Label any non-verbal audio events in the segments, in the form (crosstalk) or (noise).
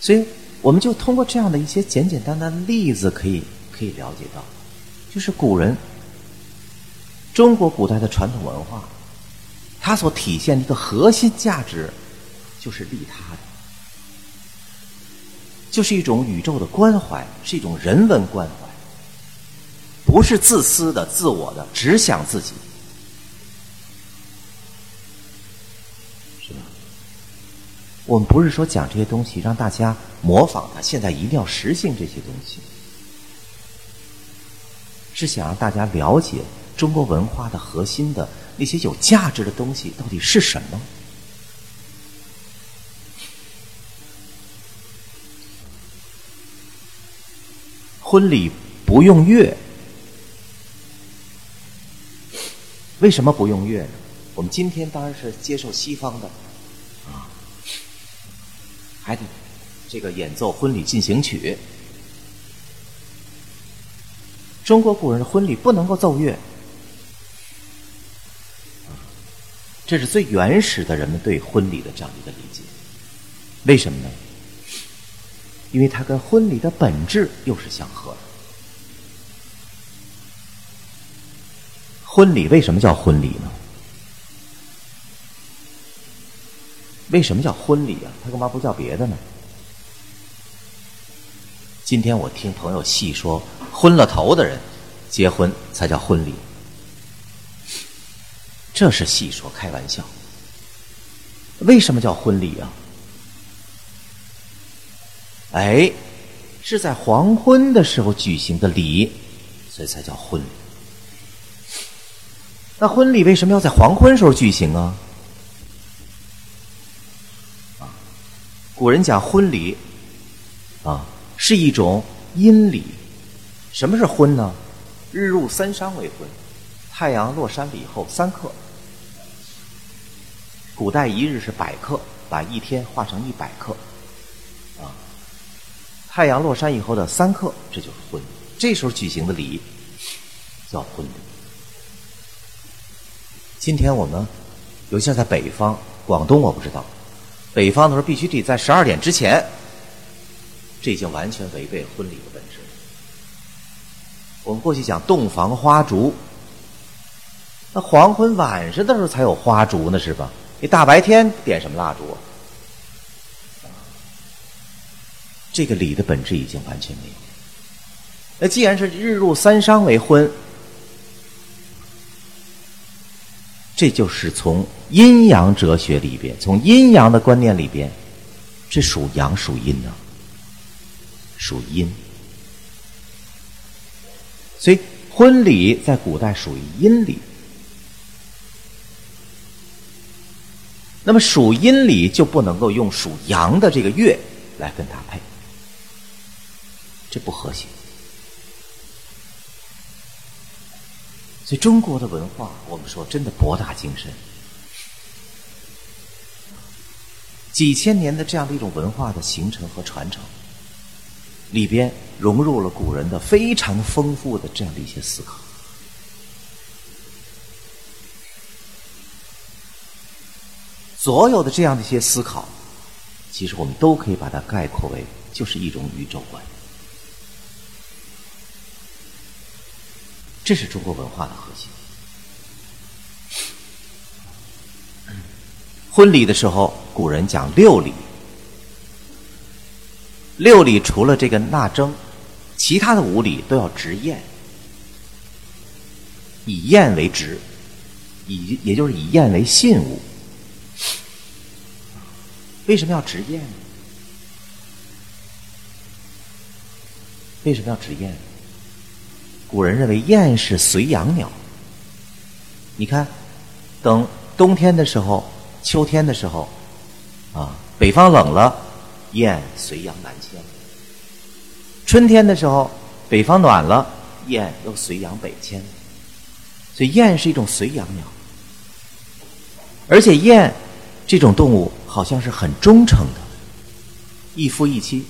所以，我们就通过这样的一些简简单单的例子，可以可以了解到，就是古人中国古代的传统文化，它所体现的一个核心价值，就是利他的，就是一种宇宙的关怀，是一种人文关怀，不是自私的、自我的，只想自己。我们不是说讲这些东西让大家模仿他，现在一定要实行这些东西，是想让大家了解中国文化的核心的那些有价值的东西到底是什么。婚礼不用乐，为什么不用乐呢？我们今天当然是接受西方的。还得这个演奏婚礼进行曲。中国古人的婚礼不能够奏乐，这是最原始的人们对婚礼的这样一个理解。为什么呢？因为它跟婚礼的本质又是相合的。婚礼为什么叫婚礼呢？为什么叫婚礼啊？他干嘛不叫别的呢？今天我听朋友细说，昏了头的人结婚才叫婚礼，这是细说开玩笑。为什么叫婚礼啊？哎，是在黄昏的时候举行的礼，所以才叫婚礼。那婚礼为什么要在黄昏时候举行啊？古人讲婚礼，啊，是一种阴礼。什么是婚呢？日入三商为婚，太阳落山了以后三刻。古代一日是百刻，把一天化成一百克，啊，太阳落山以后的三刻，这就是婚。这时候举行的礼叫婚礼。今天我们，尤其在北方，广东我不知道。北方的时候必须得在十二点之前，这已经完全违背婚礼的本质。我们过去讲洞房花烛，那黄昏晚上的时候才有花烛呢，是吧？你大白天点什么蜡烛啊？这个礼的本质已经完全没有。那既然是日入三商为婚。这就是从阴阳哲学里边，从阴阳的观念里边，这属阳属阴呢？属阴。所以婚礼在古代属于阴礼。那么属阴礼就不能够用属阳的这个月来跟它配，这不和谐。所以中国的文化，我们说真的博大精深，几千年的这样的一种文化的形成和传承，里边融入了古人的非常丰富的这样的一些思考。所有的这样的一些思考，其实我们都可以把它概括为，就是一种宇宙观。这是中国文化的核心。婚礼的时候，古人讲六礼。六礼除了这个纳征，其他的五礼都要执宴，以宴为职，以也就是以宴为信物。为什么要执宴呢？为什么要执宴？古人认为雁是随阳鸟，你看，等冬天的时候、秋天的时候，啊，北方冷了，雁随阳南迁；春天的时候，北方暖了，雁又随阳北迁。所以雁是一种随阳鸟，而且雁这种动物好像是很忠诚的，一夫一妻。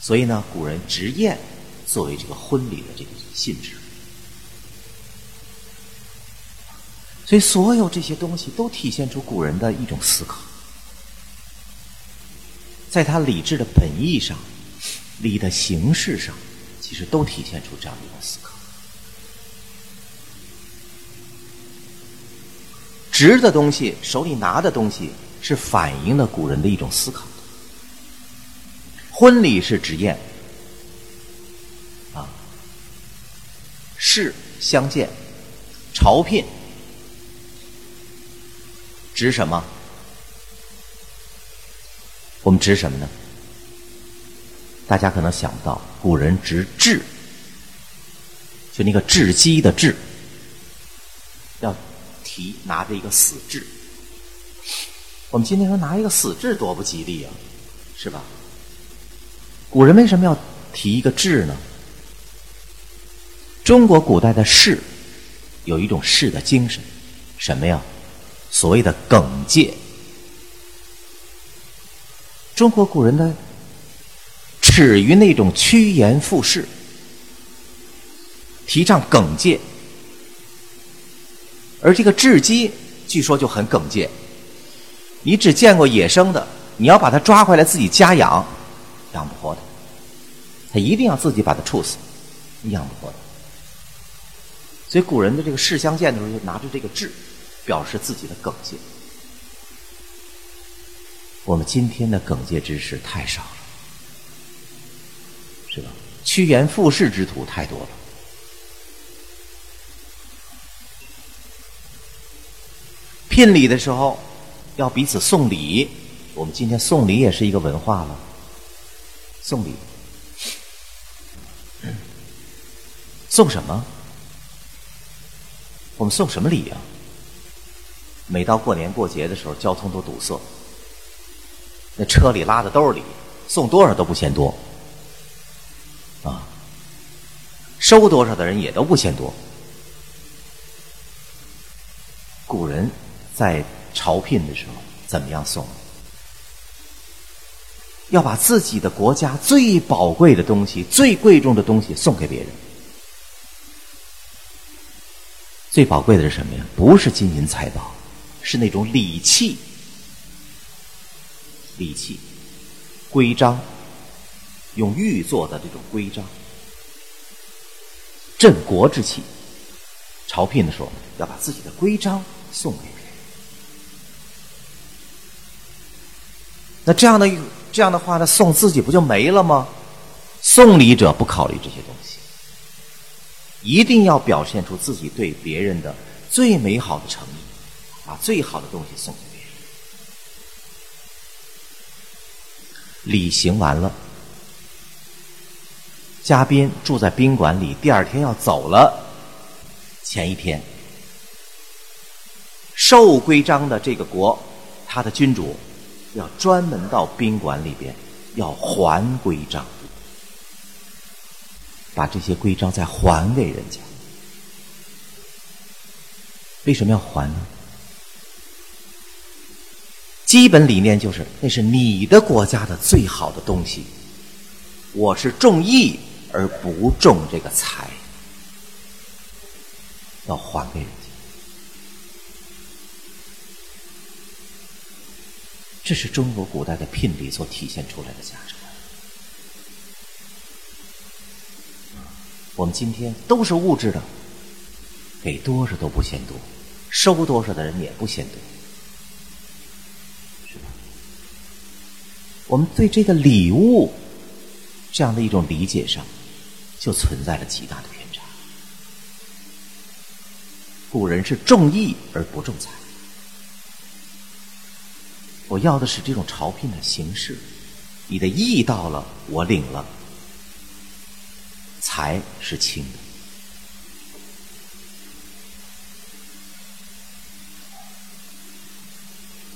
所以呢，古人执雁。作为这个婚礼的这个性质，所以所有这些东西都体现出古人的一种思考。在他理智的本意上、礼的形式上，其实都体现出这样的一种思考。直的东西，手里拿的东西，是反映了古人的一种思考。婚礼是直宴，事相见，朝聘，值什么？我们值什么呢？大家可能想不到，古人值志，就那个雉鸡的雉，要提拿着一个死雉。我们今天说拿一个死雉多不吉利啊，是吧？古人为什么要提一个志呢？中国古代的士有一种士的精神，什么呀？所谓的耿介。中国古人呢，耻于那种趋炎附势，提倡耿介。而这个雉鸡，据说就很耿介。你只见过野生的，你要把它抓回来自己家养。养不活的，它一定要自己把它处死，养不活的。所以古人的这个士相见的时候，就拿着这个志，表示自己的耿介。我们今天的耿介之士太少了，是吧？趋炎附势之徒太多了。聘礼的时候要彼此送礼，我们今天送礼也是一个文化了。送礼，(clears throat) 送什么？我们送什么礼呀？每到过年过节的时候，交通都堵塞，那车里拉的都是礼，送多少都不嫌多，啊，收多少的人也都不嫌多。古人在朝聘的时候怎么样送？要把自己的国家最宝贵的东西、最贵重的东西送给别人。最宝贵的是什么呀？不是金银财宝，是那种礼器。礼器，规章，用玉做的这种规章，镇国之器。朝聘的时候，要把自己的规章送给别人。那这样的。这样的话，那送自己不就没了吗？送礼者不考虑这些东西，一定要表现出自己对别人的最美好的诚意，把最好的东西送给别人。礼行完了，嘉宾住在宾馆里，第二天要走了，前一天，受规章的这个国，他的君主。要专门到宾馆里边，要还规章，把这些规章再还给人家。为什么要还呢？基本理念就是，那是你的国家的最好的东西，我是重义而不重这个财，要还给人家。这是中国古代的聘礼所体现出来的价值。我们今天都是物质的，给多少都不嫌多，收多少的人也不嫌多，是吧？我们对这个礼物这样的一种理解上，就存在了极大的偏差。古人是重义而不重财。我要的是这种朝聘的形式，你的义到了，我领了，财是轻的。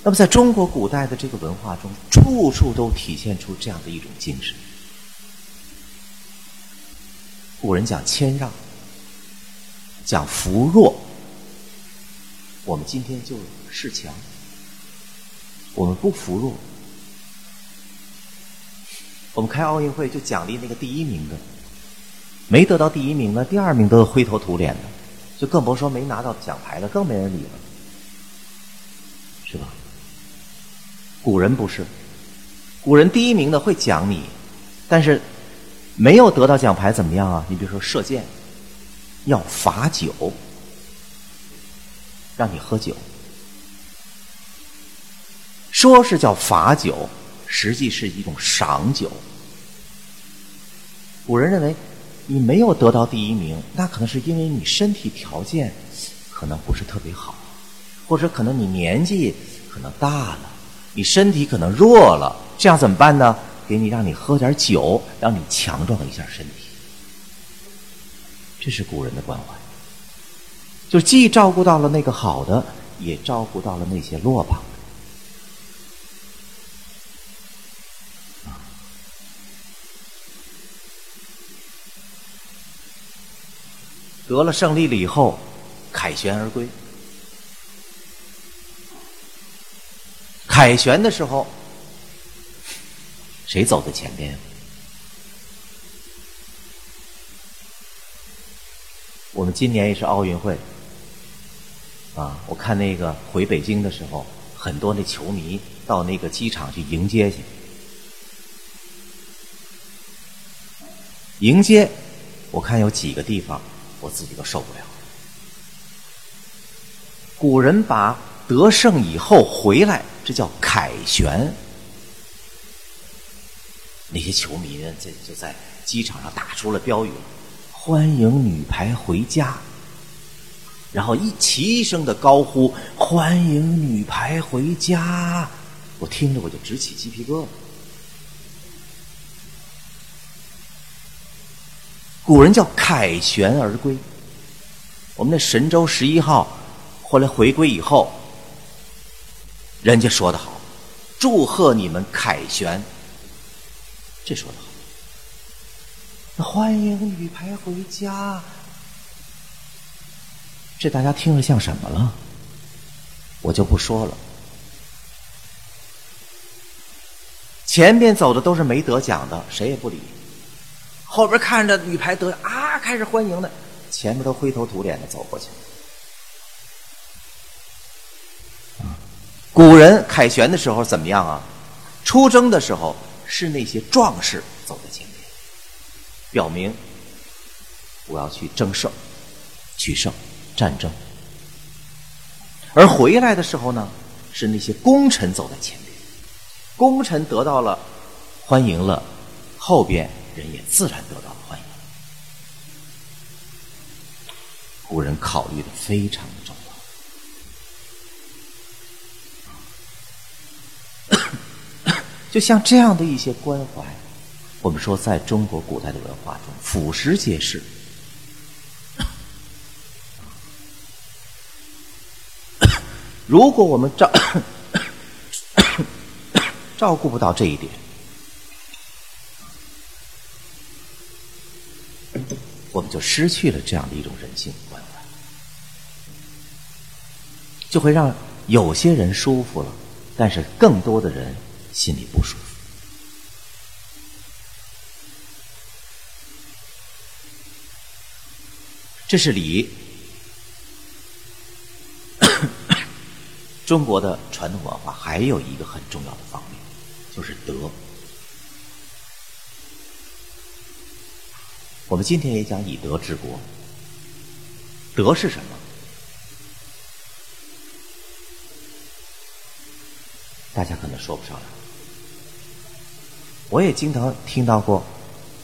那么，在中国古代的这个文化中，处处都体现出这样的一种精神。古人讲谦让，讲扶弱，我们今天就恃强。我们不服弱，我们开奥运会就奖励那个第一名的，没得到第一名的，第二名都是灰头土脸的，就更甭说没拿到奖牌的，更没人理了，是吧？古人不是，古人第一名的会奖你，但是没有得到奖牌怎么样啊？你比如说射箭，要罚酒，让你喝酒，说是叫罚酒，实际是一种赏酒。古人认为，你没有得到第一名，那可能是因为你身体条件可能不是特别好，或者可能你年纪可能大了，你身体可能弱了。这样怎么办呢？给你让你喝点酒，让你强壮一下身体。这是古人的关怀，就既照顾到了那个好的，也照顾到了那些落榜得了胜利了以后，凯旋而归。凯旋的时候。谁走在前边？我们今年也是奥运会啊！我看那个回北京的时候，很多那球迷到那个机场去迎接去，迎接。我看有几个地方，我自己都受不了。古人把得胜以后回来，这叫凯旋。那些球迷，在就在机场上打出了标语：“欢迎女排回家。”然后一齐声的高呼：“欢迎女排回家！”我听着我就直起鸡皮疙瘩。古人叫凯旋而归。我们那神舟十一号后来回归以后，人家说的好：“祝贺你们凯旋。”这说的好，那欢迎女排回家，这大家听着像什么了？我就不说了。前边走的都是没得奖的，谁也不理；后边看着女排得啊，开始欢迎的，前面都灰头土脸的走过去。古人凯旋的时候怎么样啊？出征的时候。是那些壮士走在前面，表明我要去争胜、取胜、战争；而回来的时候呢，是那些功臣走在前面，功臣得到了欢迎了，后边人也自然得到了欢迎。古人考虑的非常的重。(coughs) 就像这样的一些关怀，我们说，在中国古代的文化中，俯拾皆是。(coughs) 如果我们照 (coughs) 照顾不到这一点，我们就失去了这样的一种人性关怀，就会让有些人舒服了，但是更多的人。心里不舒服，这是礼。(coughs) 中国的传统文化还有一个很重要的方面，就是德。我们今天也讲以德治国，德是什么？大家可能说不上来。我也经常听到过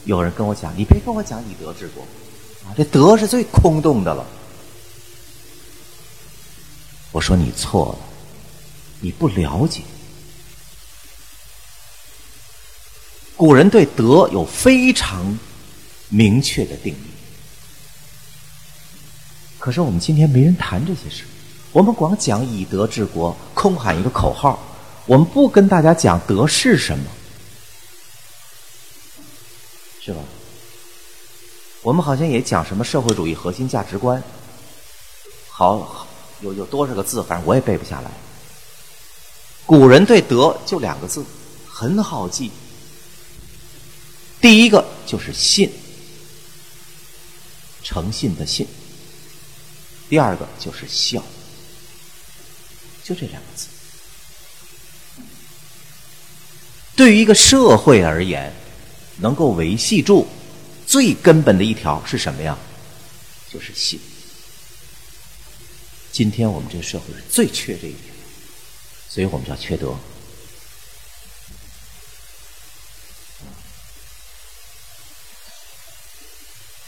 有人跟我讲：“你别跟我讲以德治国，啊，这德是最空洞的了。”我说你错了，你不了解。古人对德有非常明确的定义，可是我们今天没人谈这些事，我们光讲以德治国，空喊一个口号，我们不跟大家讲德是什么。是吧？我们好像也讲什么社会主义核心价值观，好有有多少个字，反正我也背不下来。古人对德就两个字，很好记。第一个就是信，诚信的信；第二个就是孝，就这两个字。对于一个社会而言，能够维系住最根本的一条是什么呀？就是信。今天我们这个社会最缺这一点，所以我们叫缺德。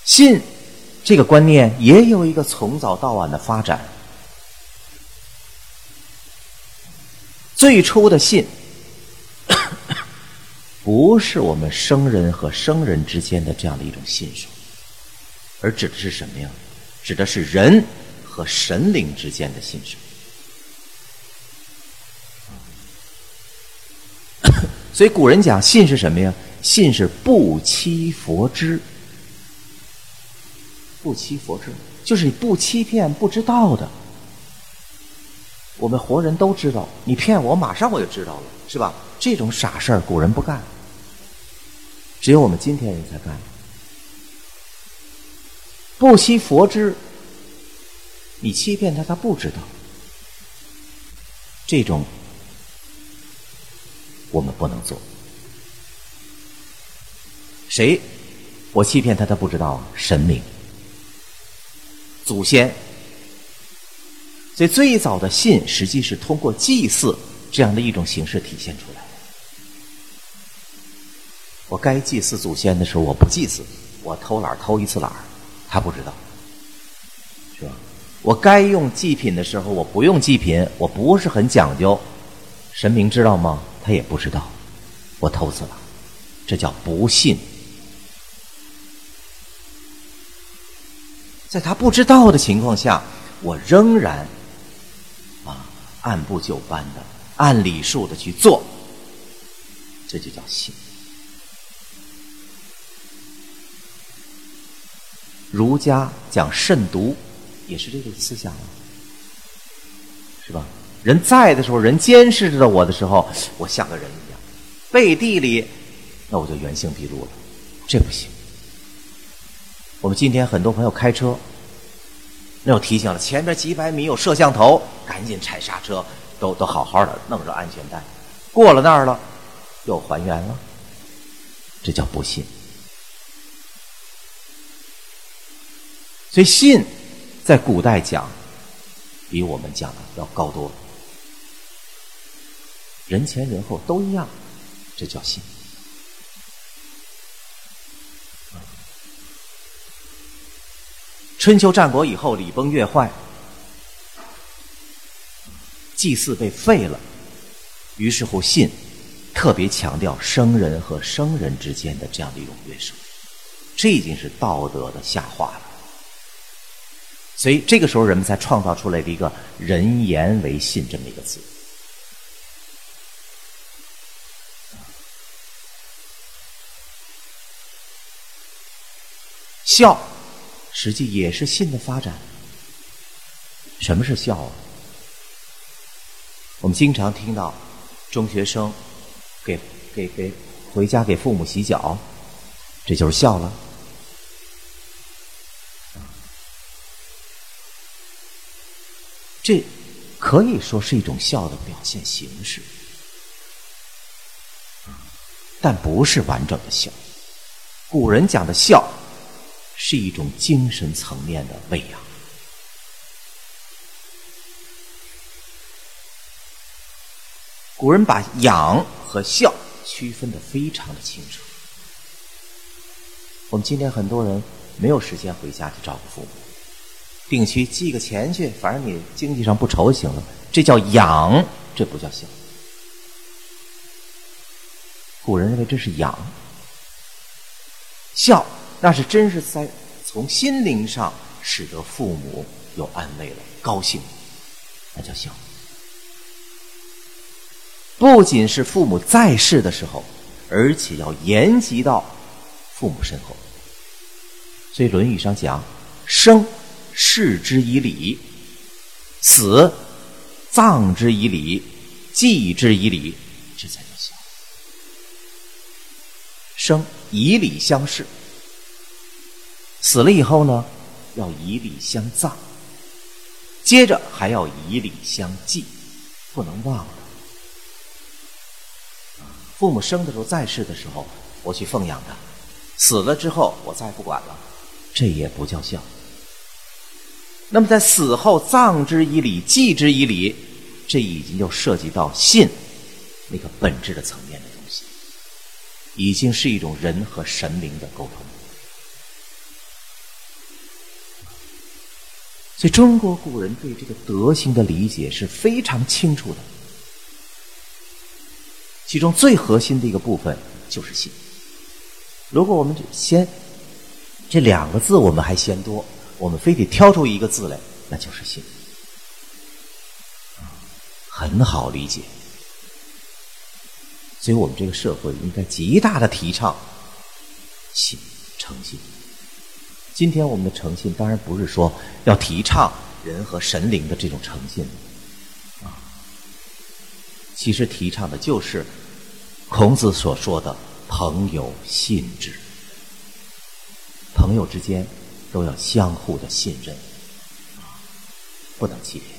信这个观念也有一个从早到晚的发展。最初的信，(coughs) 不是我们生人和生人之间的这样的一种信守，而指的是什么呀？指的是人和神灵之间的信守。(coughs) 所以古人讲信是什么呀？信是不欺佛知。不欺佛知，就是你不欺骗不知道的。我们活人都知道，你骗我，马上我就知道了，是吧？这种傻事儿，古人不干，只有我们今天人才干。不欺佛知，你欺骗他，他不知道。这种我们不能做。谁？我欺骗他，他不知道。神明。祖先，所以最早的信实际是通过祭祀这样的一种形式体现出来的。我该祭祀祖先的时候，我不祭祀，我偷懒偷一次懒他不知道，是吧？我该用祭品的时候，我不用祭品，我不是很讲究，神明知道吗？他也不知道，我偷死了，这叫不信。在他不知道的情况下，我仍然啊按部就班的、按礼数的去做，这就叫信。儒家讲慎独，也是这个思想，是吧？人在的时候，人监视着我的时候，我像个人一样；背地里，那我就原形毕露了，这不行。我们今天很多朋友开车，那又提醒了：前面几百米有摄像头，赶紧踩刹车，都都好好的弄着安全带。过了那儿了，又还原了，这叫不信。所以信，在古代讲，比我们讲的要高多了。人前人后都一样，这叫信。春秋战国以后，礼崩乐坏，祭祀被废了，于是乎信特别强调生人和生人之间的这样的一种约束，这已经是道德的下滑了。所以这个时候，人们才创造出来的一个“人言为信”这么一个字。孝。实际也是信的发展。什么是孝啊？我们经常听到中学生给给给回家给父母洗脚，这就是孝了。这可以说是一种孝的表现形式，但不是完整的孝。古人讲的孝。是一种精神层面的喂养。古人把养和孝区分的非常的清楚。我们今天很多人没有时间回家去照顾父母，定期寄个钱去，反正你经济上不愁行了。这叫养，这不叫孝。古人认为这是养，孝。那是真是在从心灵上使得父母有安慰了、高兴，那叫孝。不仅是父母在世的时候，而且要延及到父母身后。所以《论语》上讲：“生，视之以礼；死，葬之以礼；祭之以礼。”这才叫孝。生，以礼相视。死了以后呢，要以礼相葬，接着还要以礼相祭，不能忘了。父母生的时候在世的时候，我去奉养他；死了之后，我再不管了，这也不叫孝。那么在死后葬之以礼、祭之以礼，这已经就涉及到信那个本质的层面的东西，已经是一种人和神灵的沟通。所以，中国古人对这个德行的理解是非常清楚的。其中最核心的一个部分就是信。如果我们先这两个字我们还嫌多，我们非得挑出一个字来，那就是信，很好理解。所以我们这个社会应该极大的提倡信诚信。今天我们的诚信当然不是说要提倡人和神灵的这种诚信，啊，其实提倡的就是孔子所说的“朋友信之”，朋友之间都要相互的信任，不能欺骗。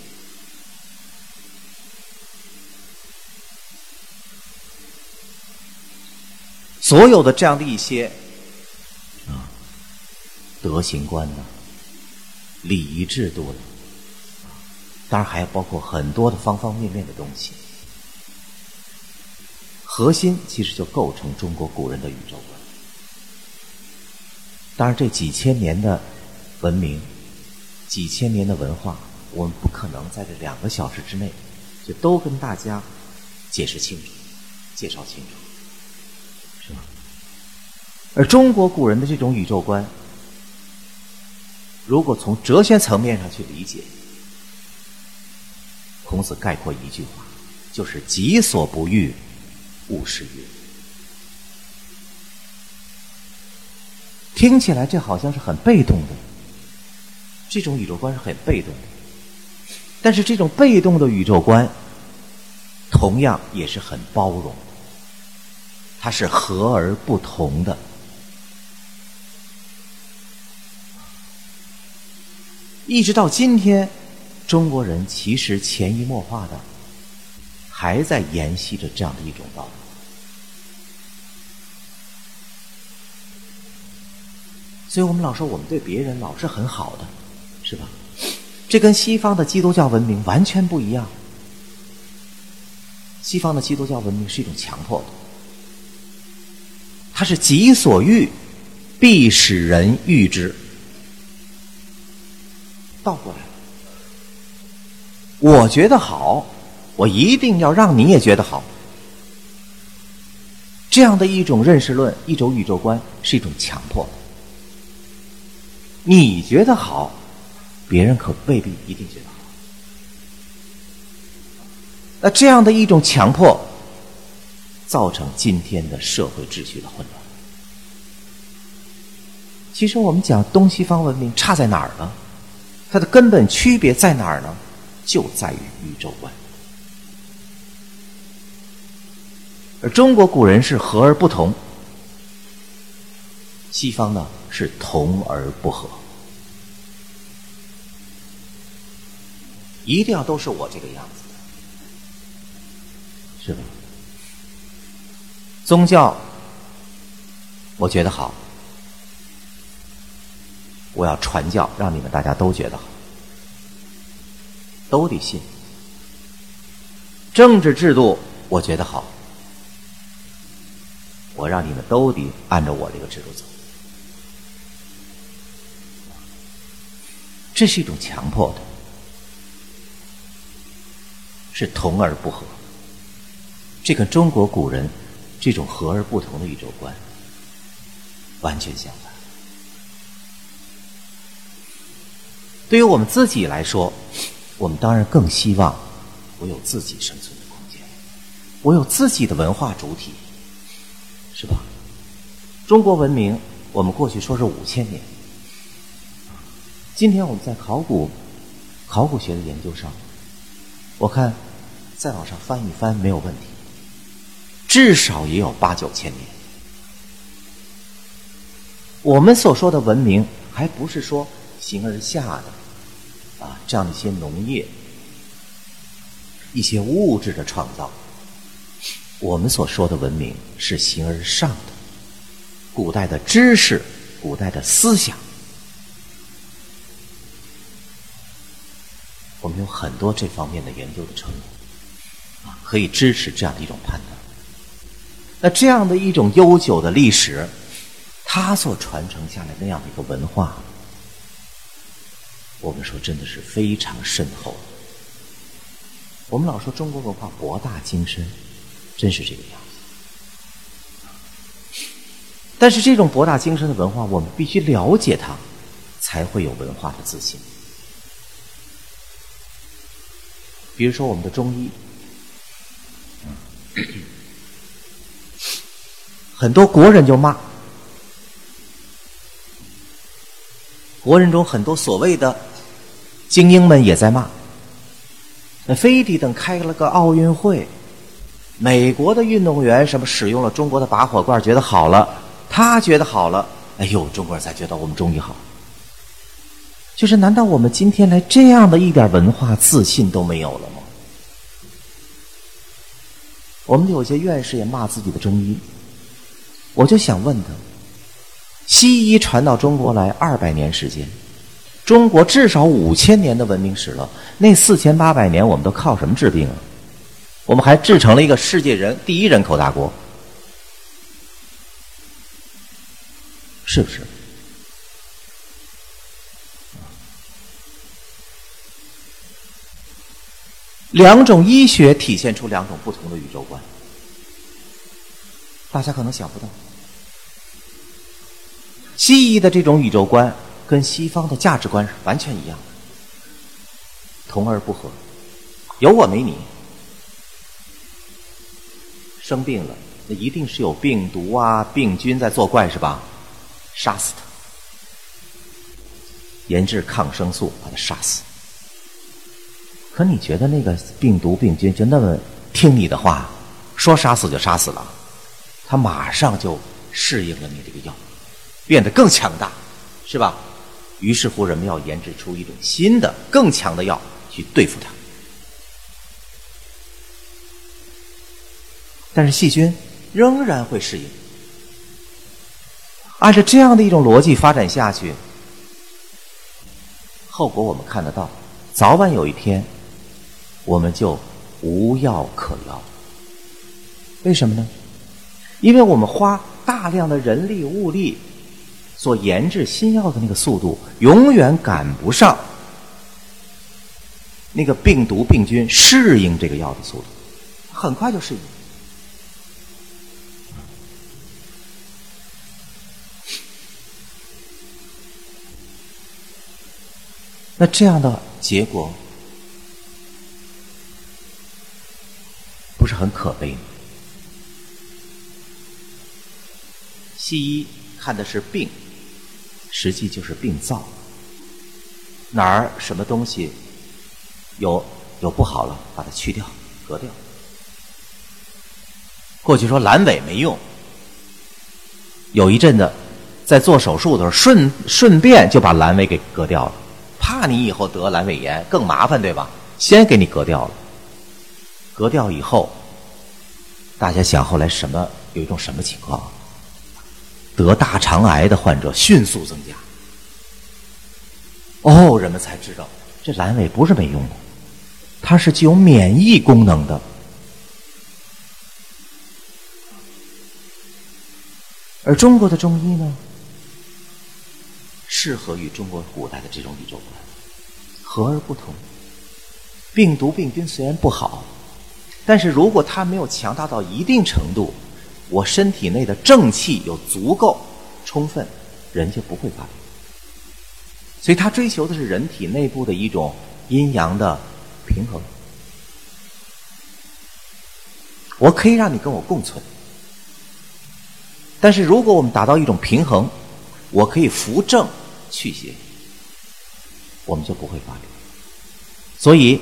所有的这样的一些。德行观呢，礼仪制度呢，当然还要包括很多的方方面面的东西。核心其实就构成中国古人的宇宙观。当然，这几千年的文明，几千年的文化，我们不可能在这两个小时之内就都跟大家解释清楚、介绍清楚，是吧？而中国古人的这种宇宙观。如果从哲学层面上去理解，孔子概括一句话，就是“己所不欲，勿施于人”。听起来这好像是很被动的，这种宇宙观是很被动的。但是这种被动的宇宙观，同样也是很包容，它是和而不同的。一直到今天，中国人其实潜移默化的还在沿袭着这样的一种道理。所以我们老说我们对别人老是很好的，是吧？这跟西方的基督教文明完全不一样。西方的基督教文明是一种强迫的，它是己所欲，必使人欲之。倒过来，我觉得好，我一定要让你也觉得好。这样的一种认识论，一种宇宙观，是一种强迫。你觉得好，别人可未必一定觉得好。那这样的一种强迫，造成今天的社会秩序的混乱。其实我们讲东西方文明差在哪儿呢？它的根本区别在哪儿呢？就在于宇宙观。而中国古人是和而不同，西方呢是同而不和，一定要都是我这个样子，是吧？宗教，我觉得好。我要传教，让你们大家都觉得好，都得信。政治制度我觉得好，我让你们都得按照我这个制度走。这是一种强迫的，是同而不和。这跟中国古人这种和而不同的宇宙观完全相反。对于我们自己来说，我们当然更希望我有自己生存的空间，我有自己的文化主体，是吧？中国文明，我们过去说是五千年，今天我们在考古、考古学的研究上，我看再往上翻一翻没有问题，至少也有八九千年。我们所说的文明，还不是说形而下的。啊，这样的一些农业、一些物质的创造，我们所说的文明是形而上的，古代的知识、古代的思想，我们有很多这方面的研究的成果，啊，可以支持这样的一种判断。那这样的一种悠久的历史，它所传承下来那样的一个文化，我们说真的是非常深厚。我们老说中国文化博大精深，真是这个样子。但是这种博大精深的文化，我们必须了解它，才会有文化的自信。比如说我们的中医。很多国人就骂，国人中很多所谓的精英们也在骂。那非得等开了个奥运会，美国的运动员什么使用了中国的拔火罐，觉得好了，他觉得好了，哎呦，中国人才觉得我们中医好。就是难道我们今天连这样的一点文化自信都没有了吗？我们有些院士也骂自己的中医。我就想问他：西医传到中国来二百年时间，中国至少五千年的文明史了，那四千八百年我们都靠什么治病啊？我们还制成了一个世界人第一人口大国，是不是？两种医学体现出两种不同的宇宙观。大家可能想不到，西医的这种宇宙观跟西方的价值观是完全一样的，同而不和，有我没你。生病了，那一定是有病毒啊、病菌在作怪是吧？杀死他，研制抗生素把他杀死。可你觉得那个病毒、病菌就那么听你的话，说杀死就杀死了？他马上就适应了你这个药，变得更强大，是吧？于是乎，人们要研制出一种新的、更强的药去对付它。但是细菌仍然会适应。按照这样的一种逻辑发展下去，后果我们看得到，早晚有一天，我们就无药可药。为什么呢？因为我们花大量的人力物力所研制新药的那个速度，永远赶不上那个病毒病菌适应这个药的速度，很快就适应。那这样的结果不是很可悲吗？西医看的是病，实际就是病灶。哪儿什么东西有有不好了，把它去掉、割掉。过去说阑尾没用，有一阵子在做手术的时候，顺顺便就把阑尾给割掉了，怕你以后得阑尾炎更麻烦，对吧？先给你割掉了。割掉以后，大家想后来什么有一种什么情况？得大肠癌的患者迅速增加，哦，人们才知道这阑尾不是没用的，它是具有免疫功能的。而中国的中医呢，适合于中国古代的这种宇宙观，和而不同。病毒病菌虽然不好，但是如果它没有强大到一定程度。我身体内的正气有足够充分，人就不会发病。所以他追求的是人体内部的一种阴阳的平衡。我可以让你跟我共存，但是如果我们达到一种平衡，我可以扶正祛邪，我们就不会发病。所以，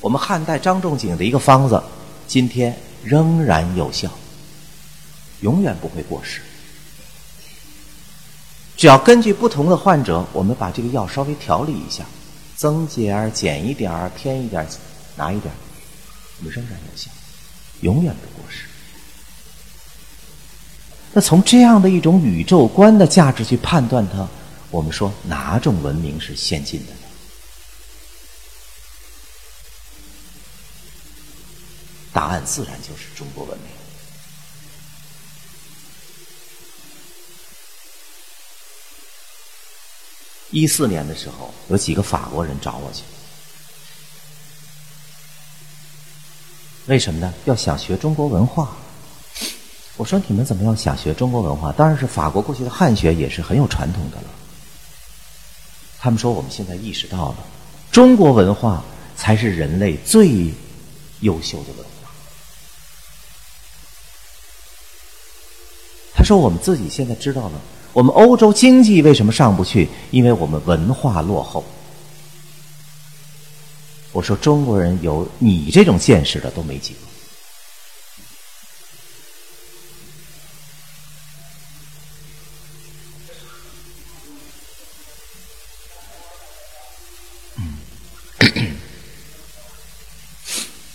我们汉代张仲景的一个方子，今天仍然有效。永远不会过时。只要根据不同的患者，我们把这个药稍微调理一下，增减儿、减一点儿、添一点儿、拿一点儿，我们仍然有效。永远不过时。那从这样的一种宇宙观的价值去判断它，我们说哪种文明是先进的呢？答案自然就是中国文明。一四年的时候，有几个法国人找我去，为什么呢？要想学中国文化。我说你们怎么要想学中国文化？当然是法国过去的汉学也是很有传统的了。他们说我们现在意识到了，中国文化才是人类最优秀的文化。他说我们自己现在知道了。我们欧洲经济为什么上不去？因为我们文化落后。我说中国人有你这种见识的都没几个。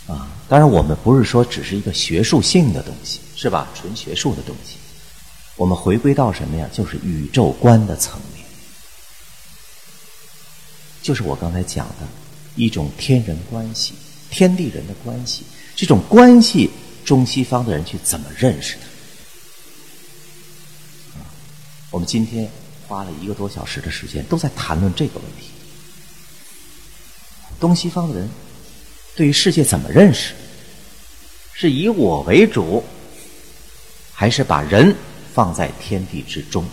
(coughs) 啊，当然我们不是说只是一个学术性的东西，是吧？纯学术的东西。我们回归到什么呀？就是宇宙观的层面，就是我刚才讲的一种天人关系、天地人的关系。这种关系，中西方的人去怎么认识它？我们今天花了一个多小时的时间，都在谈论这个问题：东西方的人对于世界怎么认识？是以我为主，还是把人？放在天地之中，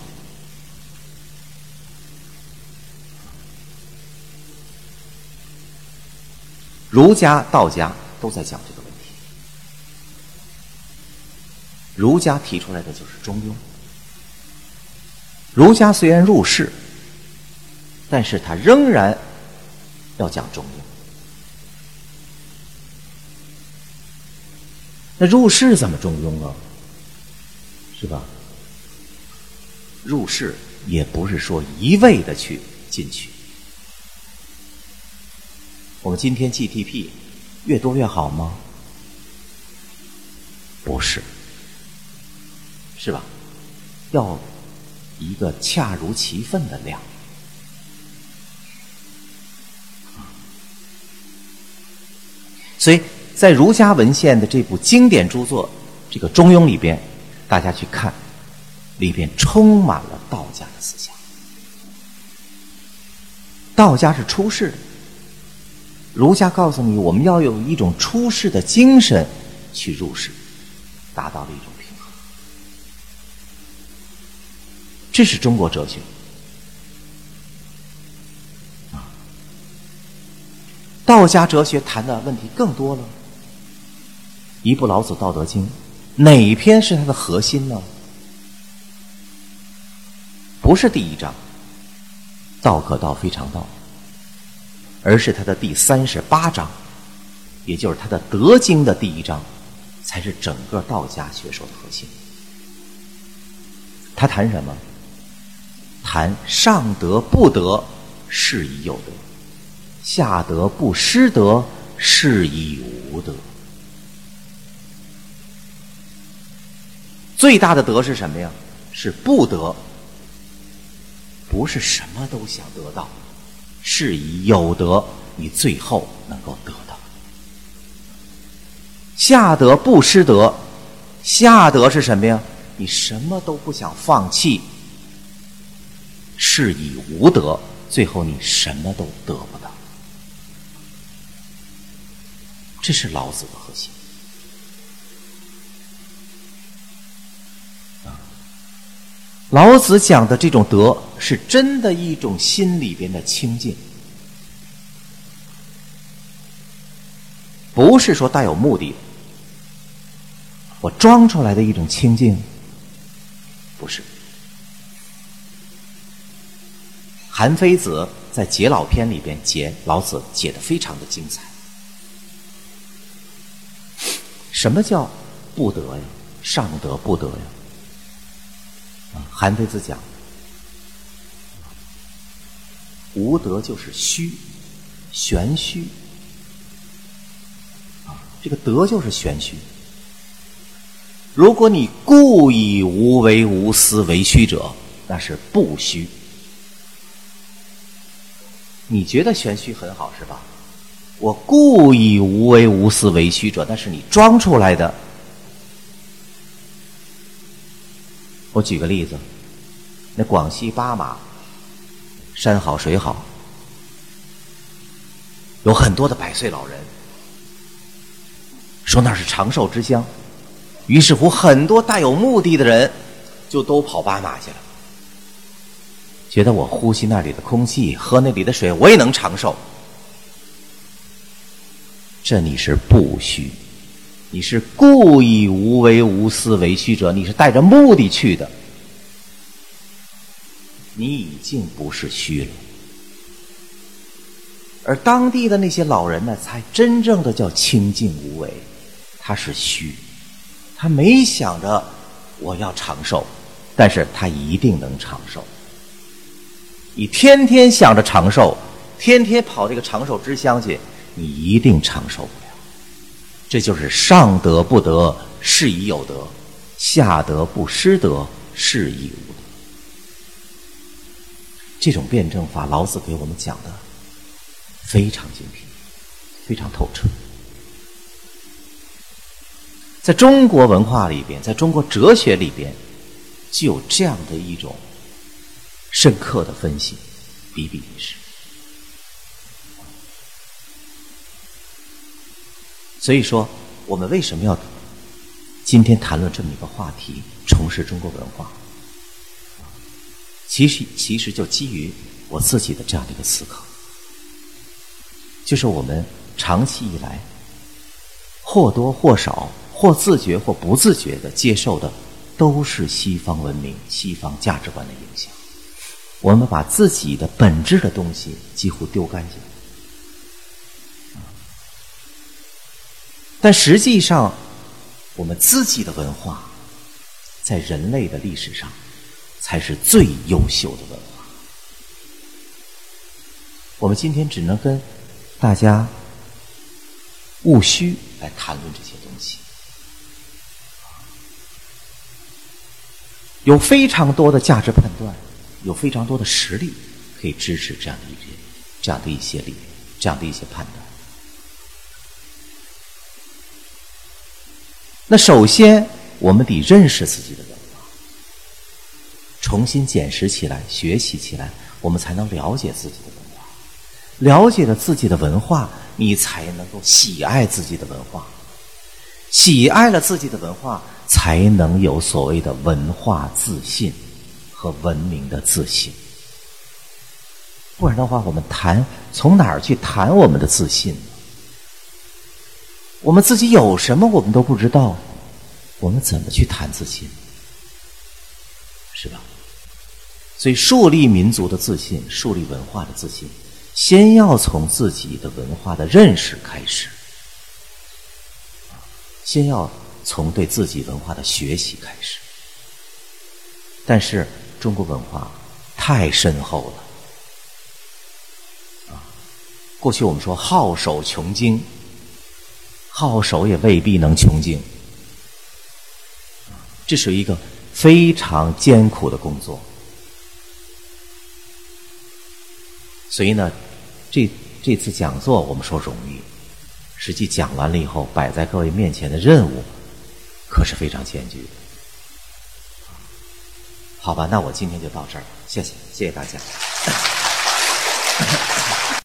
儒家、道家都在讲这个问题。儒家提出来的就是中庸。儒家虽然入世，但是他仍然要讲中庸。那入世怎么中庸啊？是吧？入市也不是说一味的去进去。我们今天 GDP 越多越好吗？不是，是吧？要一个恰如其分的量。所以在儒家文献的这部经典著作《这个中庸》里边，大家去看。里边充满了道家的思想，道家是出世的，儒家告诉你，我们要有一种出世的精神去入世，达到了一种平衡。这是中国哲学，道家哲学谈的问题更多了。一部老子《道德经》，哪篇是它的核心呢？不是第一章，道可道非常道，而是他的第三十八章，也就是他的《德经》的第一章，才是整个道家学说的核心。他谈什么？谈上德不德，是以有德；下德不失德，是以无德。最大的德是什么呀？是不得。不是什么都想得到，是以有德，你最后能够得到。下德不失德，下德是什么呀？你什么都不想放弃，是以无德，最后你什么都得不到。这是老子的核心。老子讲的这种德，是真的一种心里边的清净，不是说带有目的。我装出来的一种清净，不是。韩非子在《解老篇》里边解老子解的非常的精彩。什么叫不得呀？上德不得呀？韩非子讲，无德就是虚，玄虚。啊，这个德就是玄虚，如果你故意无为无私为虚者，那是不虚。你觉得玄虚很好是吧？我故意无为无私为虚者，那是你装出来的。我举个例子，那广西巴马，山好水好，有很多的百岁老人，说那是长寿之乡，于是乎很多带有目的的人就都跑巴马去了。觉得我呼吸那里的空气，喝那里的水，我也能长寿。这你是不虚，你是故意无为无私为虚者，你是带着目的去的，你已经不是虚了。而当地的那些老人呢，才真正的叫清净无为，他是虚，他没想着我要长寿，但是他一定能长寿。你天天想着长寿，天天跑这个长寿之乡去，你一定长寿不了。这就是上德不德，是以有德；下德不失德，是以无德。这种辩证法，老子给我们讲的非常精辟，非常透彻。在中国文化里边，在中国哲学里边，就有这样的一种。深刻的分析，比比皆是。所以说，我们为什么要今天谈论这么一个话题，重视中国文化？其实，其实就基于我自己的这样的一个思考，就是我们长期以来或多或少、或自觉或不自觉的接受的，都是西方文明、西方价值观的影响。我们把自己的本质的东西几乎丢干净，但实际上，我们自己的文化在人类的历史上才是最优秀的文化。我们今天只能跟大家务虚来谈论这些东西，有非常多的价值判断。有非常多的实力可以支持这样的一些、这样的一些理、这样的一些判断。那首先，我们得认识自己的文化，重新检视起来、学习起来，我们才能了解自己的文化。了解了自己的文化，你才能够喜爱自己的文化。喜爱了自己的文化，才能有所谓的文化自信。和文明的自信，不然的话，我们谈从哪儿去谈我们的自信呢？我们自己有什么，我们都不知道，我们怎么去谈自信？是吧？所以，树立民族的自信，树立文化的自信，先要从自己的文化的认识开始，先要从对自己文化的学习开始，但是。中国文化太深厚了啊！过去我们说好手穷经，好手也未必能穷尽，这是一个非常艰苦的工作。所以呢，这这次讲座我们说容易，实际讲完了以后，摆在各位面前的任务可是非常艰巨的。好吧，那我今天就到这儿，谢谢，谢谢大家。